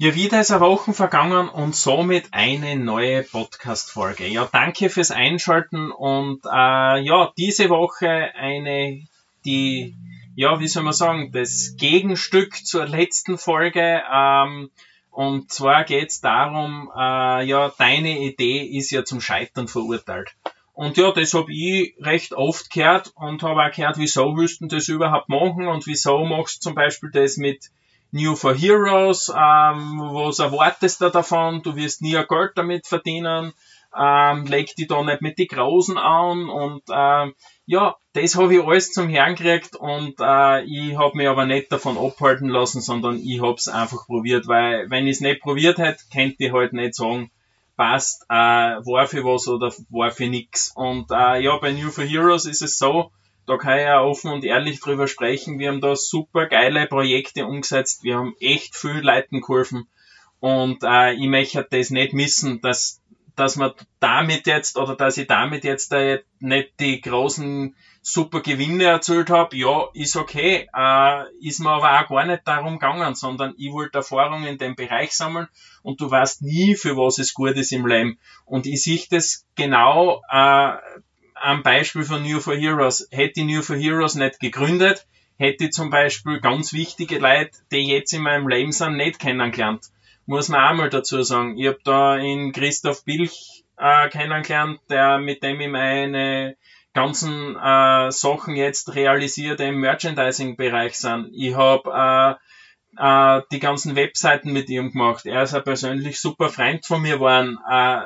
Ja, wieder ist eine Woche vergangen und somit eine neue Podcast-Folge. Ja, danke fürs Einschalten und äh, ja, diese Woche eine, die, ja, wie soll man sagen, das Gegenstück zur letzten Folge. Ähm, und zwar geht's darum, äh, ja, deine Idee ist ja zum Scheitern verurteilt. Und ja, das habe ich recht oft gehört und habe auch gehört, wieso du das überhaupt machen und wieso machst du zum Beispiel das mit New for Heroes, ähm, was erwartest du davon? Du wirst nie ein Geld damit verdienen, ähm, leg dich da nicht mit die Großen an und ähm, ja, das habe ich alles zum Herrn gekriegt und äh, ich habe mich aber nicht davon abhalten lassen, sondern ich habe es einfach probiert, weil wenn ich es nicht probiert hätte, könnte ich halt nicht sagen, passt, äh, war für was oder war für nix. Und äh, ja, bei New for Heroes ist es so, da kann ich ja offen und ehrlich drüber sprechen. Wir haben da super geile Projekte umgesetzt. Wir haben echt viel Leuten geholfen. Und äh, ich möchte das nicht missen, dass, dass man damit jetzt oder dass ich damit jetzt äh, nicht die großen super Gewinne erzielt habe. Ja, ist okay. Äh, ist mir aber auch gar nicht darum gegangen, sondern ich wollte Erfahrungen in dem Bereich sammeln und du weißt nie, für was es gut ist im Leben. Und ich sehe das genau äh, am Beispiel von New for Heroes. Hätte New for Heroes nicht gegründet, hätte ich zum Beispiel ganz wichtige Leute, die jetzt in meinem Leben sind, nicht kennengelernt. Muss man auch mal dazu sagen. Ich habe da in Christoph Bilch äh, kennengelernt, der mit dem ich meine ganzen äh, Sachen jetzt realisiert im Merchandising-Bereich sind. Ich habe äh, äh, die ganzen Webseiten mit ihm gemacht. Er ist ein persönlich super Freund von mir geworden. Äh,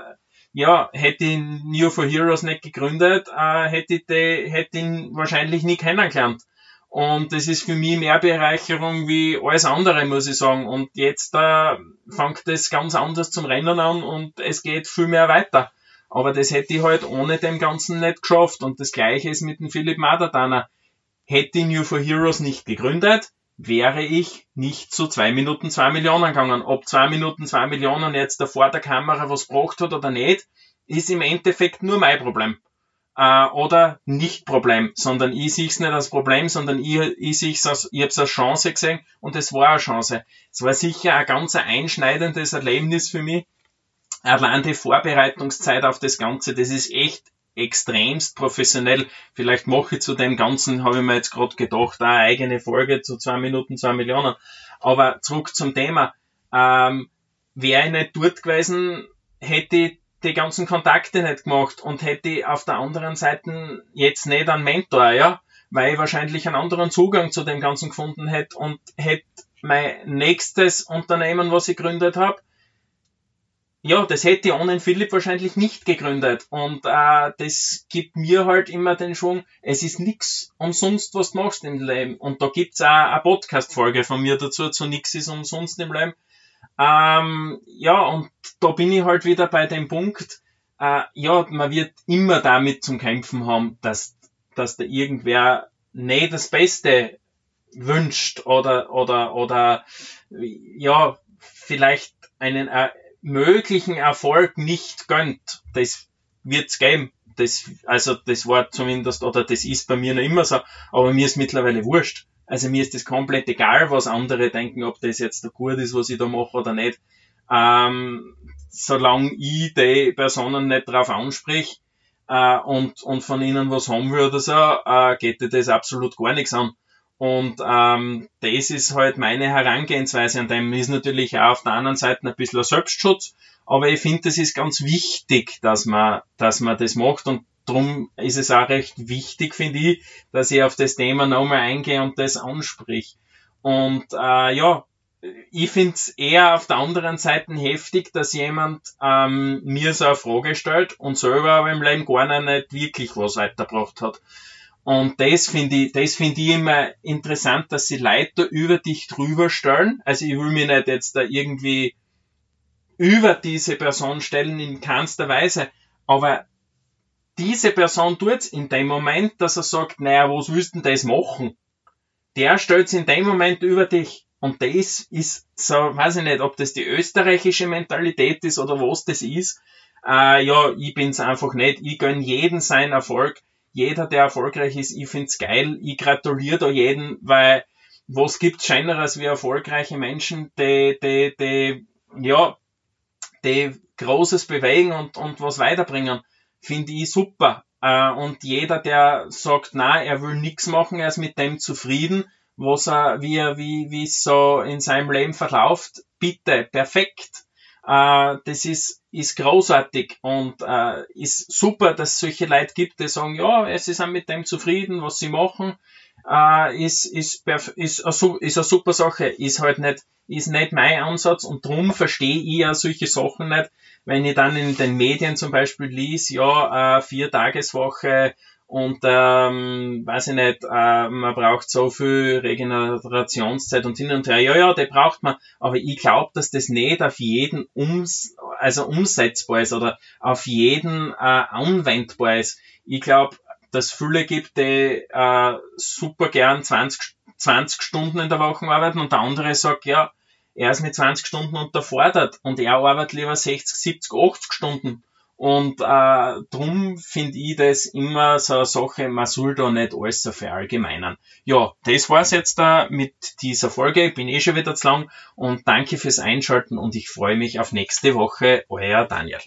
ja, hätte ich New for Heroes nicht gegründet, äh, hätte ich die, hätte ihn wahrscheinlich nie kennengelernt. Und das ist für mich mehr Bereicherung wie alles andere, muss ich sagen. Und jetzt äh, fängt das ganz anders zum Rennen an und es geht viel mehr weiter. Aber das hätte ich halt ohne dem Ganzen nicht geschafft. Und das gleiche ist mit dem Philipp Madadaner. Hätte ich New for Heroes nicht gegründet, wäre ich nicht zu zwei Minuten zwei Millionen gegangen. Ob zwei Minuten zwei Millionen jetzt da vor der Kamera was gebracht hat oder nicht, ist im Endeffekt nur mein Problem. Äh, oder nicht Problem, sondern ich sehe es nicht als Problem, sondern ich, ich sehe es als, ich habe es als Chance gesehen und es war eine Chance. Es war sicher ein ganz einschneidendes Erlebnis für mich. Allein die Vorbereitungszeit auf das Ganze, das ist echt extremst professionell. Vielleicht mache ich zu dem Ganzen, habe ich mir jetzt gerade gedacht, eine eigene Folge zu zwei Minuten, zwei Millionen. Aber zurück zum Thema. Ähm, wäre ich nicht dort gewesen, hätte ich die ganzen Kontakte nicht gemacht und hätte ich auf der anderen Seite jetzt nicht einen Mentor, ja, weil ich wahrscheinlich einen anderen Zugang zu dem Ganzen gefunden hätte und hätte mein nächstes Unternehmen, was ich gegründet habe, ja, das hätte ich ohne Philipp wahrscheinlich nicht gegründet. Und äh, das gibt mir halt immer den Schwung, es ist nix umsonst, was du machst im Leben. Und da gibt's auch eine Podcast-Folge von mir dazu, zu nix ist umsonst im Leben. Ähm, ja, und da bin ich halt wieder bei dem Punkt, äh, ja, man wird immer damit zum Kämpfen haben, dass, dass da irgendwer nicht das Beste wünscht oder, oder, oder, ja, vielleicht einen, äh, möglichen Erfolg nicht gönnt, das wird's geben. Das, also das war zumindest, oder das ist bei mir noch immer so, aber mir ist mittlerweile wurscht. Also mir ist das komplett egal, was andere denken, ob das jetzt gut ist, was ich da mache oder nicht. Ähm, solange ich die Personen nicht drauf ansprich äh, und, und von ihnen was haben will oder so, äh, geht dir das absolut gar nichts an. Und ähm, das ist halt meine Herangehensweise an dem. Ist natürlich auch auf der anderen Seite ein bisschen ein Selbstschutz, aber ich finde, das ist ganz wichtig, dass man, dass man das macht und darum ist es auch recht wichtig, finde ich, dass ich auf das Thema nochmal eingehe und das ansprich. Und äh, ja, ich finde es eher auf der anderen Seite heftig, dass jemand ähm, mir so eine Frage stellt und selber aber im Leben gar nicht wirklich was weitergebracht hat. Und das finde ich, das finde ich immer interessant, dass sie Leute über dich drüber stellen. Also ich will mich nicht jetzt da irgendwie über diese Person stellen in keinster Weise, aber diese Person tut's in dem Moment, dass er sagt, naja, was willst du denn das machen? Der stellt's in dem Moment über dich. Und das ist so, weiß ich nicht, ob das die österreichische Mentalität ist oder was das ist. Äh, ja, ich bin's einfach nicht. Ich gönn jeden seinen Erfolg jeder, der erfolgreich ist, ich find's geil, ich gratuliere da jeden, weil was gibt's scheineres wie erfolgreiche Menschen, die, die, die, ja, die Großes bewegen und, und was weiterbringen, finde ich super. Äh, und jeder, der sagt, na, er will nichts machen, er ist mit dem zufrieden, was er, wie er, wie, wie es so in seinem Leben verläuft, bitte, perfekt. Äh, das ist, ist großartig und äh, ist super, dass es solche Leute gibt, die sagen, ja, sie sind mit dem zufrieden, was sie machen, äh, ist, ist, ist, ist eine super Sache, ist halt nicht, ist nicht mein Ansatz und darum verstehe ich ja solche Sachen nicht, wenn ich dann in den Medien zum Beispiel lies, ja, äh, vier Tageswoche und ähm, weiß ich nicht, äh, man braucht so viel Regenerationszeit und hin und her. Ja, ja, die braucht man, aber ich glaube, dass das nicht auf jeden ums, also umsetzbar ist oder auf jeden äh, anwendbar ist. Ich glaube, dass viele gibt, die äh, super gern 20, 20 Stunden in der Woche arbeiten und der andere sagt, ja, er ist mit 20 Stunden unterfordert und er arbeitet lieber 60, 70, 80 Stunden. Und äh, drum finde ich das immer so eine Sache, man soll da nicht alles so verallgemeinern. Ja, das war's jetzt da mit dieser Folge. Ich bin eh schon wieder zu lang und danke fürs Einschalten und ich freue mich auf nächste Woche. Euer Daniel.